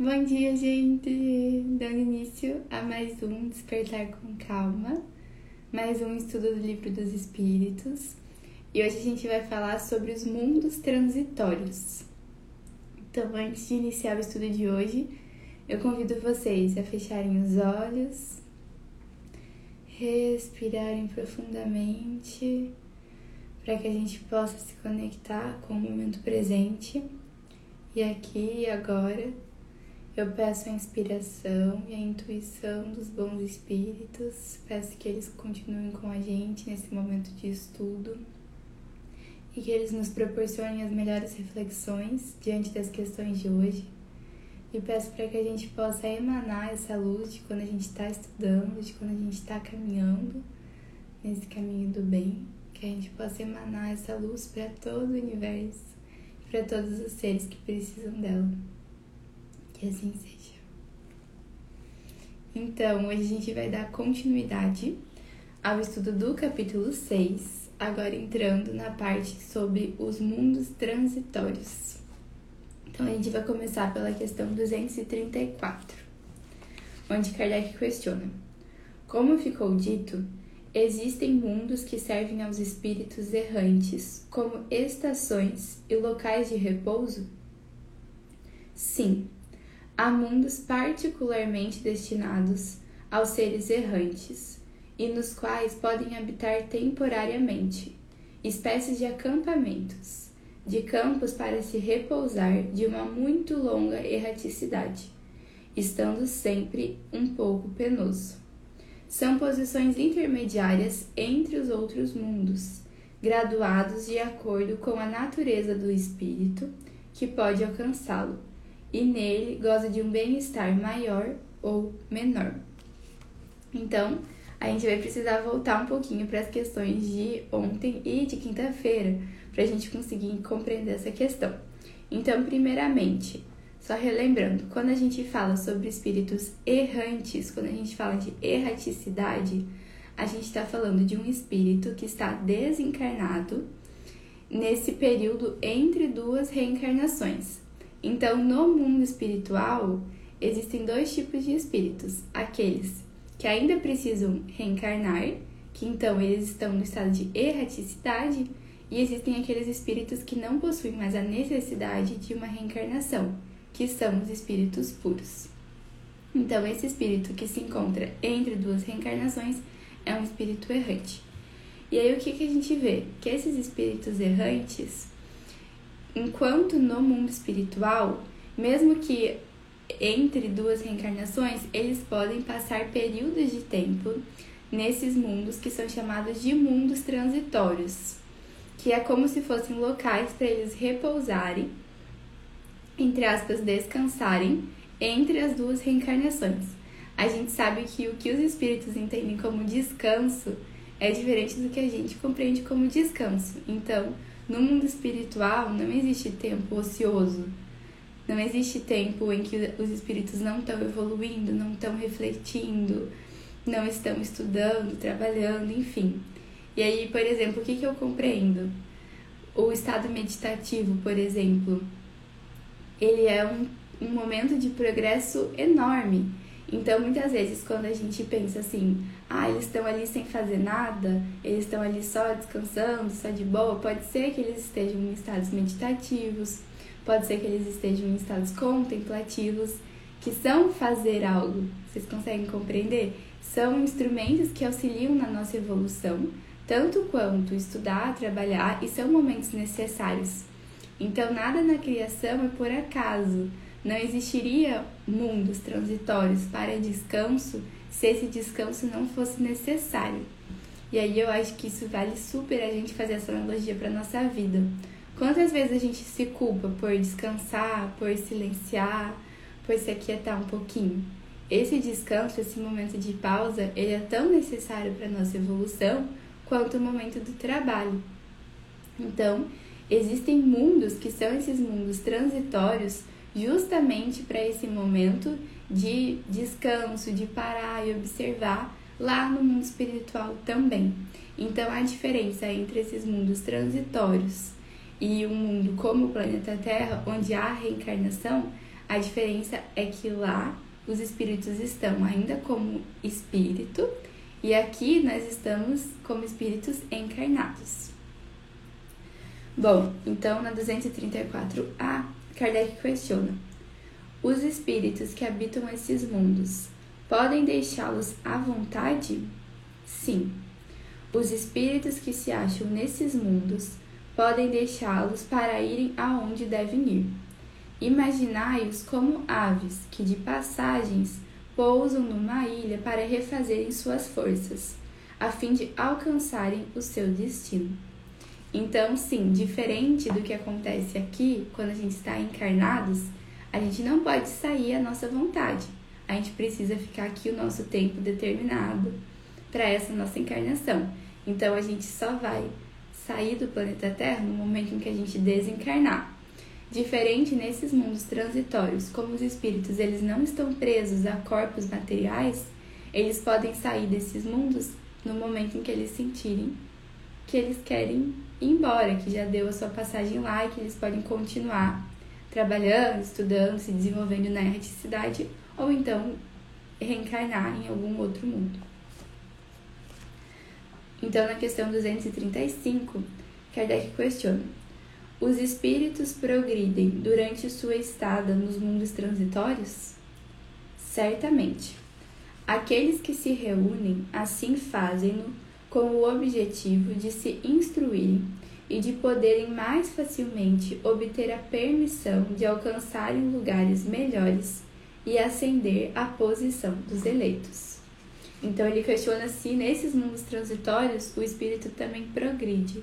Bom dia, gente! Dando início a mais um Despertar com Calma, mais um estudo do Livro dos Espíritos. E hoje a gente vai falar sobre os mundos transitórios. Então, antes de iniciar o estudo de hoje, eu convido vocês a fecharem os olhos, respirarem profundamente, para que a gente possa se conectar com o momento presente e aqui e agora eu peço a inspiração e a intuição dos bons espíritos, peço que eles continuem com a gente nesse momento de estudo e que eles nos proporcionem as melhores reflexões diante das questões de hoje. E peço para que a gente possa emanar essa luz de quando a gente está estudando, de quando a gente está caminhando nesse caminho do bem, que a gente possa emanar essa luz para todo o universo, para todos os seres que precisam dela. Que assim seja. Então, hoje a gente vai dar continuidade ao estudo do capítulo 6, agora entrando na parte sobre os mundos transitórios. Então, a gente vai começar pela questão 234, onde Kardec questiona: Como ficou dito, existem mundos que servem aos espíritos errantes como estações e locais de repouso? Sim há mundos particularmente destinados aos seres errantes e nos quais podem habitar temporariamente espécies de acampamentos, de campos para se repousar de uma muito longa erraticidade, estando sempre um pouco penoso. São posições intermediárias entre os outros mundos, graduados de acordo com a natureza do espírito que pode alcançá-lo e nele goza de um bem-estar maior ou menor. Então, a gente vai precisar voltar um pouquinho para as questões de ontem e de quinta-feira, para a gente conseguir compreender essa questão. Então, primeiramente, só relembrando, quando a gente fala sobre espíritos errantes, quando a gente fala de erraticidade, a gente está falando de um espírito que está desencarnado nesse período entre duas reencarnações. Então, no mundo espiritual, existem dois tipos de espíritos: aqueles que ainda precisam reencarnar, que então eles estão no estado de erraticidade, e existem aqueles espíritos que não possuem mais a necessidade de uma reencarnação, que são os espíritos puros. Então, esse espírito que se encontra entre duas reencarnações é um espírito errante. E aí, o que, que a gente vê? Que esses espíritos errantes, Enquanto no mundo espiritual, mesmo que entre duas reencarnações, eles podem passar períodos de tempo nesses mundos que são chamados de mundos transitórios, que é como se fossem locais para eles repousarem, entre aspas, descansarem entre as duas reencarnações. A gente sabe que o que os espíritos entendem como descanso é diferente do que a gente compreende como descanso. Então, no mundo espiritual não existe tempo ocioso. Não existe tempo em que os espíritos não estão evoluindo, não estão refletindo, não estão estudando, trabalhando, enfim. E aí, por exemplo, o que, que eu compreendo? O estado meditativo, por exemplo, ele é um, um momento de progresso enorme então, muitas vezes, quando a gente pensa assim, ah, eles estão ali sem fazer nada, eles estão ali só descansando, só de boa, pode ser que eles estejam em estados meditativos, pode ser que eles estejam em estados contemplativos, que são fazer algo. Vocês conseguem compreender? São instrumentos que auxiliam na nossa evolução, tanto quanto estudar, trabalhar, e são momentos necessários. Então, nada na criação é por acaso. Não existiria mundos transitórios para descanso se esse descanso não fosse necessário. E aí eu acho que isso vale super a gente fazer essa analogia para nossa vida. Quantas vezes a gente se culpa por descansar, por silenciar, por se aquietar um pouquinho? Esse descanso, esse momento de pausa, ele é tão necessário para nossa evolução quanto o momento do trabalho. Então, existem mundos que são esses mundos transitórios justamente para esse momento de descanso, de parar e observar lá no mundo espiritual também. Então, a diferença entre esses mundos transitórios e um mundo como o planeta Terra, onde há reencarnação, A diferença é que lá os espíritos estão ainda como espírito e aqui nós estamos como espíritos encarnados. Bom, então na 234A, Kardec questiona: os espíritos que habitam esses mundos podem deixá-los à vontade? Sim. Os espíritos que se acham nesses mundos podem deixá-los para irem aonde devem ir. Imaginai-os como aves que de passagens pousam numa ilha para refazerem suas forças, a fim de alcançarem o seu destino. Então, sim, diferente do que acontece aqui, quando a gente está encarnados, a gente não pode sair à nossa vontade. A gente precisa ficar aqui o nosso tempo determinado para essa nossa encarnação. Então a gente só vai sair do planeta Terra no momento em que a gente desencarnar. Diferente nesses mundos transitórios, como os espíritos eles não estão presos a corpos materiais, eles podem sair desses mundos no momento em que eles sentirem que eles querem ir embora, que já deu a sua passagem lá e que eles podem continuar trabalhando, estudando, se desenvolvendo na erraticidade ou então reencarnar em algum outro mundo. Então, na questão 235, Kardec questiona: Os espíritos progridem durante sua estada nos mundos transitórios? Certamente. Aqueles que se reúnem assim fazem-no com o objetivo de se instruírem e de poderem mais facilmente obter a permissão de alcançarem lugares melhores e ascender à posição dos eleitos. Então ele questiona se nesses mundos transitórios o espírito também progride.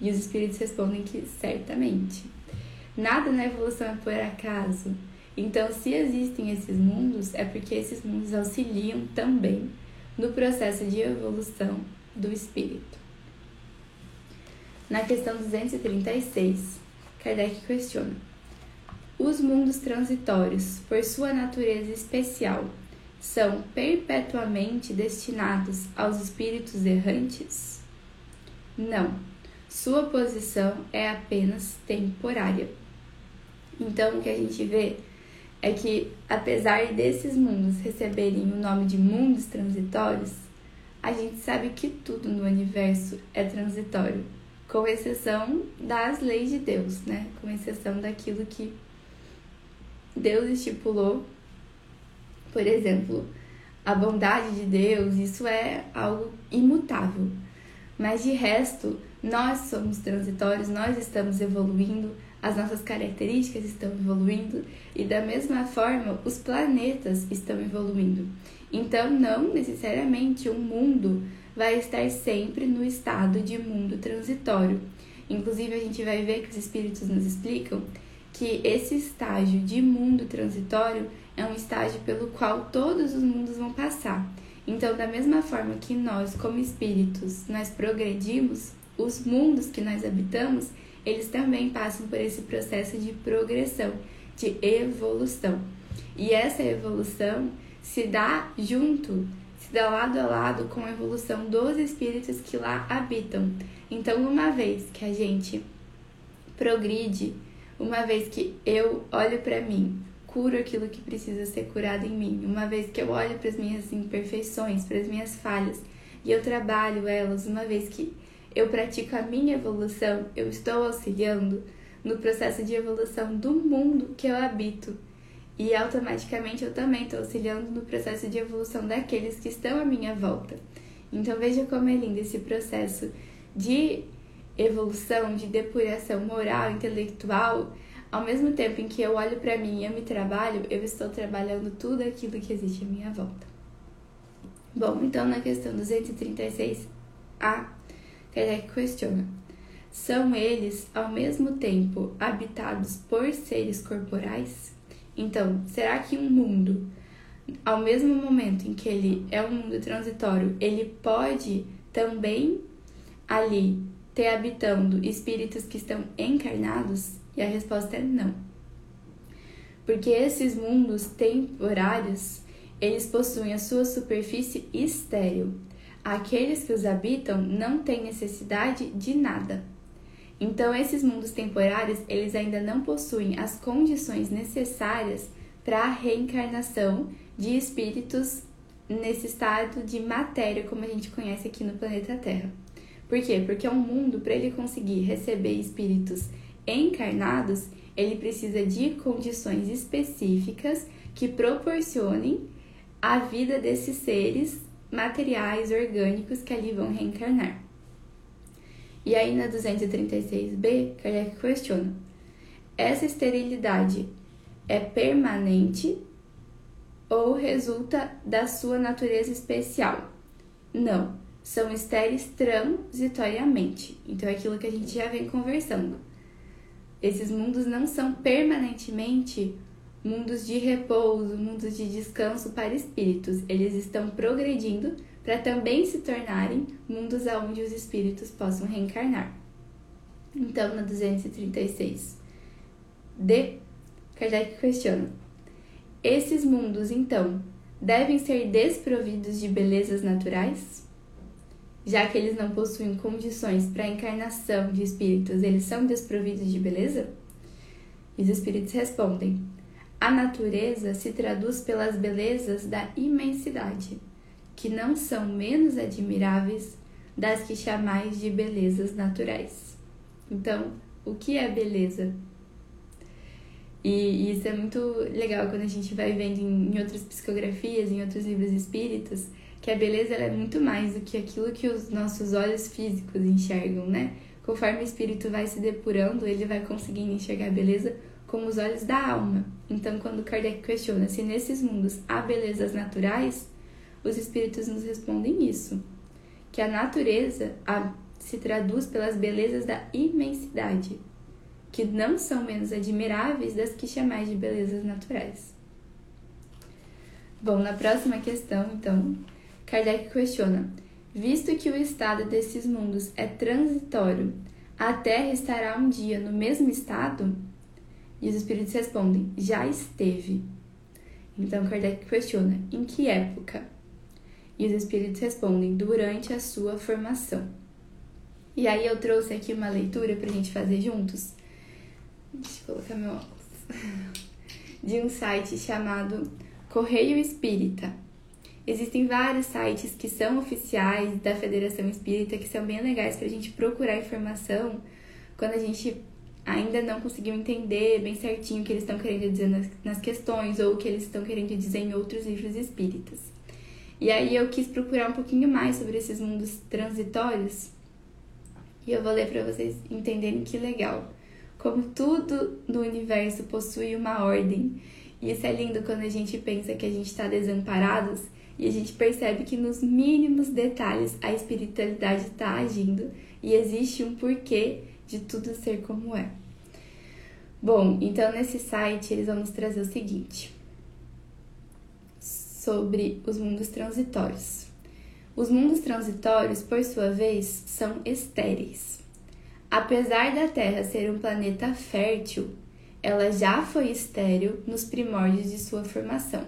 E os espíritos respondem que certamente. Nada na evolução é por acaso. Então, se existem esses mundos, é porque esses mundos auxiliam também no processo de evolução do espírito. Na questão 236, Kardec questiona: Os mundos transitórios, por sua natureza especial, são perpetuamente destinados aos espíritos errantes? Não, sua posição é apenas temporária. Então, o que a gente vê é que, apesar desses mundos receberem o nome de mundos transitórios, a gente sabe que tudo no universo é transitório, com exceção das leis de Deus, né? Com exceção daquilo que Deus estipulou por exemplo, a bondade de Deus, isso é algo imutável. Mas de resto, nós somos transitórios, nós estamos evoluindo, as nossas características estão evoluindo e da mesma forma os planetas estão evoluindo. Então, não necessariamente um mundo vai estar sempre no estado de mundo transitório. Inclusive, a gente vai ver que os espíritos nos explicam que esse estágio de mundo transitório é um estágio pelo qual todos os mundos vão passar. Então, da mesma forma que nós, como espíritos, nós progredimos, os mundos que nós habitamos, eles também passam por esse processo de progressão, de evolução. E essa evolução se dá junto, se dá lado a lado com a evolução dos espíritos que lá habitam. Então, uma vez que a gente progride, uma vez que eu olho para mim, curo aquilo que precisa ser curado em mim, uma vez que eu olho para as minhas imperfeições, para as minhas falhas e eu trabalho elas, uma vez que eu pratico a minha evolução, eu estou auxiliando no processo de evolução do mundo que eu habito. E automaticamente eu também estou auxiliando no processo de evolução daqueles que estão à minha volta. Então veja como é lindo esse processo de evolução, de depuração moral, intelectual, ao mesmo tempo em que eu olho para mim e eu me trabalho, eu estou trabalhando tudo aquilo que existe à minha volta. Bom, então na questão 236a, Kardec questiona: são eles ao mesmo tempo habitados por seres corporais? Então, será que um mundo, ao mesmo momento em que ele é um mundo transitório, ele pode também ali ter habitando espíritos que estão encarnados? E a resposta é não. Porque esses mundos temporários, eles possuem a sua superfície estéril. Aqueles que os habitam não têm necessidade de nada. Então, esses mundos temporários, eles ainda não possuem as condições necessárias para a reencarnação de espíritos nesse estado de matéria como a gente conhece aqui no planeta Terra. Por quê? Porque é um mundo, para ele conseguir receber espíritos encarnados, ele precisa de condições específicas que proporcionem a vida desses seres materiais, orgânicos que ali vão reencarnar. E aí na 236b, Kardec questiona: essa esterilidade é permanente ou resulta da sua natureza especial? Não, são estéreis transitoriamente. Então é aquilo que a gente já vem conversando. Esses mundos não são permanentemente mundos de repouso, mundos de descanso para espíritos. Eles estão progredindo para também se tornarem mundos aonde os espíritos possam reencarnar. Então, na 236 D, Kardec questiona: esses mundos, então, devem ser desprovidos de belezas naturais? Já que eles não possuem condições para a encarnação de espíritos, eles são desprovidos de beleza? E os espíritos respondem: a natureza se traduz pelas belezas da imensidade, que não são menos admiráveis das que chamais de belezas naturais. Então, o que é beleza? E isso é muito legal quando a gente vai vendo em outras psicografias, em outros livros espíritas, que a beleza é muito mais do que aquilo que os nossos olhos físicos enxergam, né? Conforme o espírito vai se depurando, ele vai conseguindo enxergar a beleza com os olhos da alma. Então, quando Kardec questiona se nesses mundos há belezas naturais, os espíritos nos respondem isso: que a natureza a, se traduz pelas belezas da imensidade, que não são menos admiráveis das que chamais de belezas naturais. Bom, na próxima questão, então, Kardec questiona: visto que o estado desses mundos é transitório, a Terra estará um dia no mesmo estado? E os espíritos respondem: já esteve. Então Kardec questiona: em que época? E os espíritos respondem: durante a sua formação. E aí eu trouxe aqui uma leitura para a gente fazer juntos. Deixa eu colocar meu óculos. De um site chamado Correio Espírita. Existem vários sites que são oficiais da Federação Espírita que são bem legais para a gente procurar informação quando a gente ainda não conseguiu entender bem certinho o que eles estão querendo dizer nas, nas questões ou o que eles estão querendo dizer em outros livros espíritas. E aí eu quis procurar um pouquinho mais sobre esses mundos transitórios e eu vou ler para vocês entenderem que legal. Como tudo no universo possui uma ordem. E isso é lindo quando a gente pensa que a gente está desamparados e a gente percebe que nos mínimos detalhes a espiritualidade está agindo e existe um porquê de tudo ser como é. Bom, então nesse site eles vão nos trazer o seguinte sobre os mundos transitórios. Os mundos transitórios, por sua vez, são estéreis. Apesar da Terra ser um planeta fértil, ela já foi estéril nos primórdios de sua formação.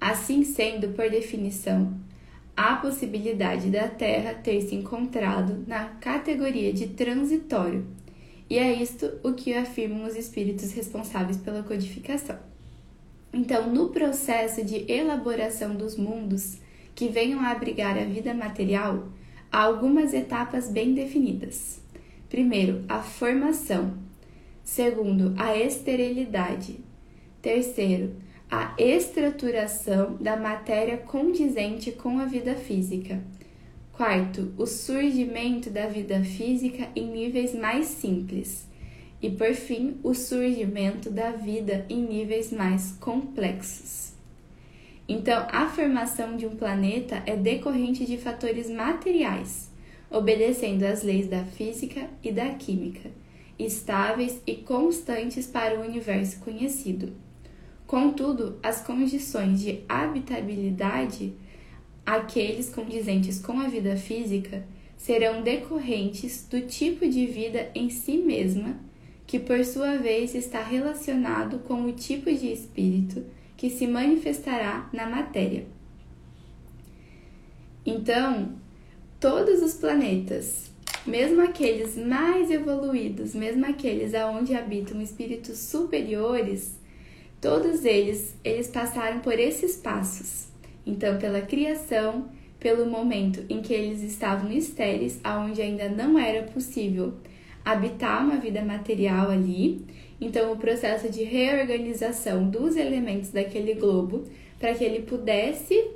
Assim sendo, por definição, há possibilidade da Terra ter se encontrado na categoria de transitório, e é isto o que afirmam os espíritos responsáveis pela codificação. Então, no processo de elaboração dos mundos que venham a abrigar a vida material, há algumas etapas bem definidas. Primeiro, a formação. Segundo, a esterilidade. Terceiro, a estruturação da matéria condizente com a vida física. Quarto, o surgimento da vida física em níveis mais simples. E por fim, o surgimento da vida em níveis mais complexos. Então, a formação de um planeta é decorrente de fatores materiais, obedecendo às leis da física e da química, estáveis e constantes para o universo conhecido. Contudo, as condições de habitabilidade, aqueles condizentes com a vida física, serão decorrentes do tipo de vida em si mesma, que por sua vez está relacionado com o tipo de espírito que se manifestará na matéria. Então, todos os planetas mesmo aqueles mais evoluídos, mesmo aqueles aonde habitam espíritos superiores, todos eles, eles passaram por esses passos. Então, pela criação, pelo momento em que eles estavam estéreis, aonde ainda não era possível habitar uma vida material ali. Então, o processo de reorganização dos elementos daquele globo para que ele pudesse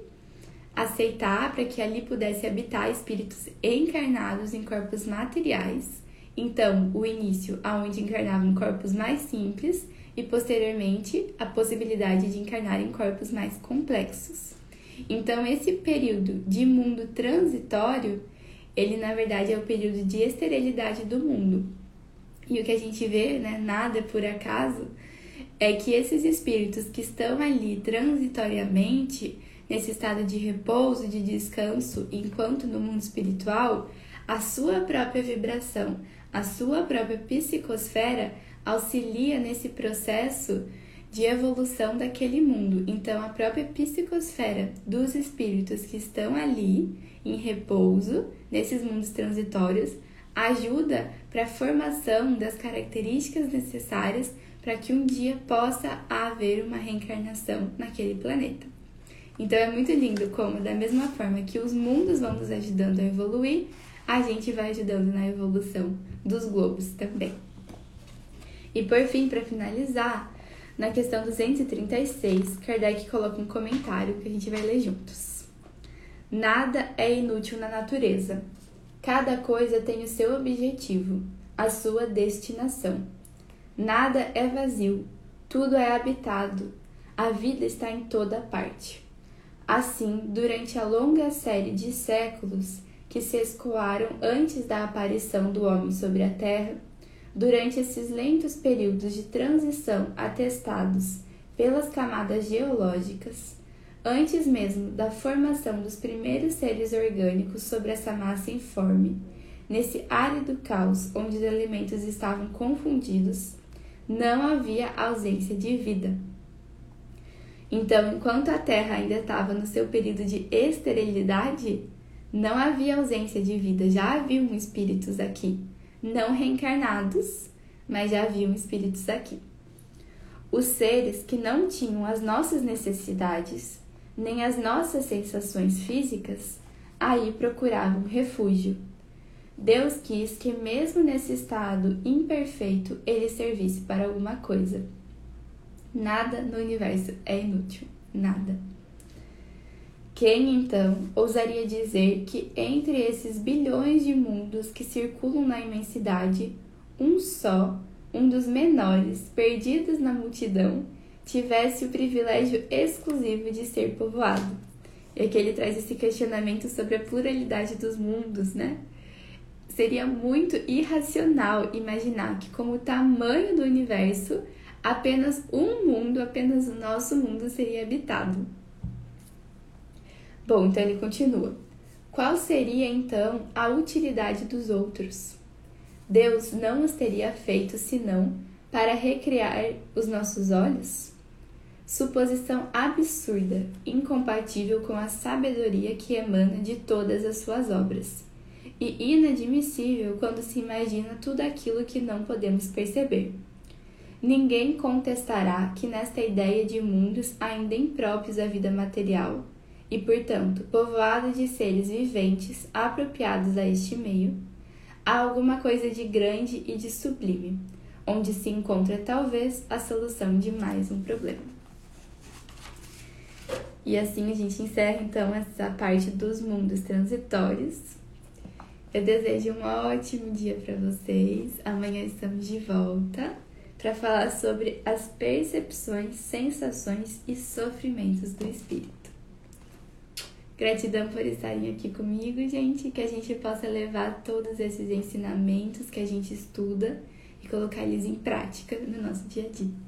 aceitar, para que ali pudesse habitar espíritos encarnados em corpos materiais. Então, o início, aonde encarnavam corpos mais simples e posteriormente a possibilidade de encarnar em corpos mais complexos. Então, esse período de mundo transitório, ele na verdade é o período de esterilidade do mundo. E o que a gente vê, né, nada por acaso, é que esses espíritos que estão ali transitoriamente, nesse estado de repouso, de descanso, enquanto no mundo espiritual, a sua própria vibração, a sua própria psicosfera auxilia nesse processo de evolução daquele mundo. Então, a própria psicosfera dos espíritos que estão ali em repouso, nesses mundos transitórios, ajuda para a formação das características necessárias para que um dia possa haver uma reencarnação naquele planeta. Então é muito lindo como, da mesma forma que os mundos vão nos ajudando a evoluir, a gente vai ajudando na evolução dos globos também. E por fim, para finalizar, na questão 236, Kardec coloca um comentário que a gente vai ler juntos. Nada é inútil na natureza. Cada coisa tem o seu objetivo, a sua destinação. Nada é vazio, tudo é habitado. A vida está em toda parte. Assim, durante a longa série de séculos que se escoaram antes da aparição do homem sobre a Terra, Durante esses lentos períodos de transição atestados pelas camadas geológicas, antes mesmo da formação dos primeiros seres orgânicos sobre essa massa informe, nesse árido caos onde os elementos estavam confundidos, não havia ausência de vida. Então, enquanto a Terra ainda estava no seu período de esterilidade, não havia ausência de vida, já haviam espíritos aqui não reencarnados, mas já haviam espíritos aqui. Os seres que não tinham as nossas necessidades, nem as nossas sensações físicas, aí procuravam refúgio. Deus quis que, mesmo nesse estado imperfeito, ele servisse para alguma coisa. Nada no universo é inútil, nada. Quem então ousaria dizer que entre esses bilhões de mundos que circulam na imensidade, um só, um dos menores, perdidos na multidão, tivesse o privilégio exclusivo de ser povoado? E aqui ele traz esse questionamento sobre a pluralidade dos mundos, né? Seria muito irracional imaginar que, com o tamanho do universo, apenas um mundo, apenas o nosso mundo seria habitado. Bom, então ele continua. Qual seria então a utilidade dos outros? Deus não os teria feito senão para recriar os nossos olhos? Suposição absurda, incompatível com a sabedoria que emana de todas as suas obras, e inadmissível quando se imagina tudo aquilo que não podemos perceber. Ninguém contestará que nesta ideia de mundos ainda impróprios à vida material, e, portanto, povoado de seres viventes apropriados a este meio, há alguma coisa de grande e de sublime, onde se encontra talvez a solução de mais um problema. E assim a gente encerra então essa parte dos mundos transitórios. Eu desejo um ótimo dia para vocês. Amanhã estamos de volta para falar sobre as percepções, sensações e sofrimentos do espírito. Gratidão por estarem aqui comigo, gente, que a gente possa levar todos esses ensinamentos que a gente estuda e colocar eles em prática no nosso dia a dia.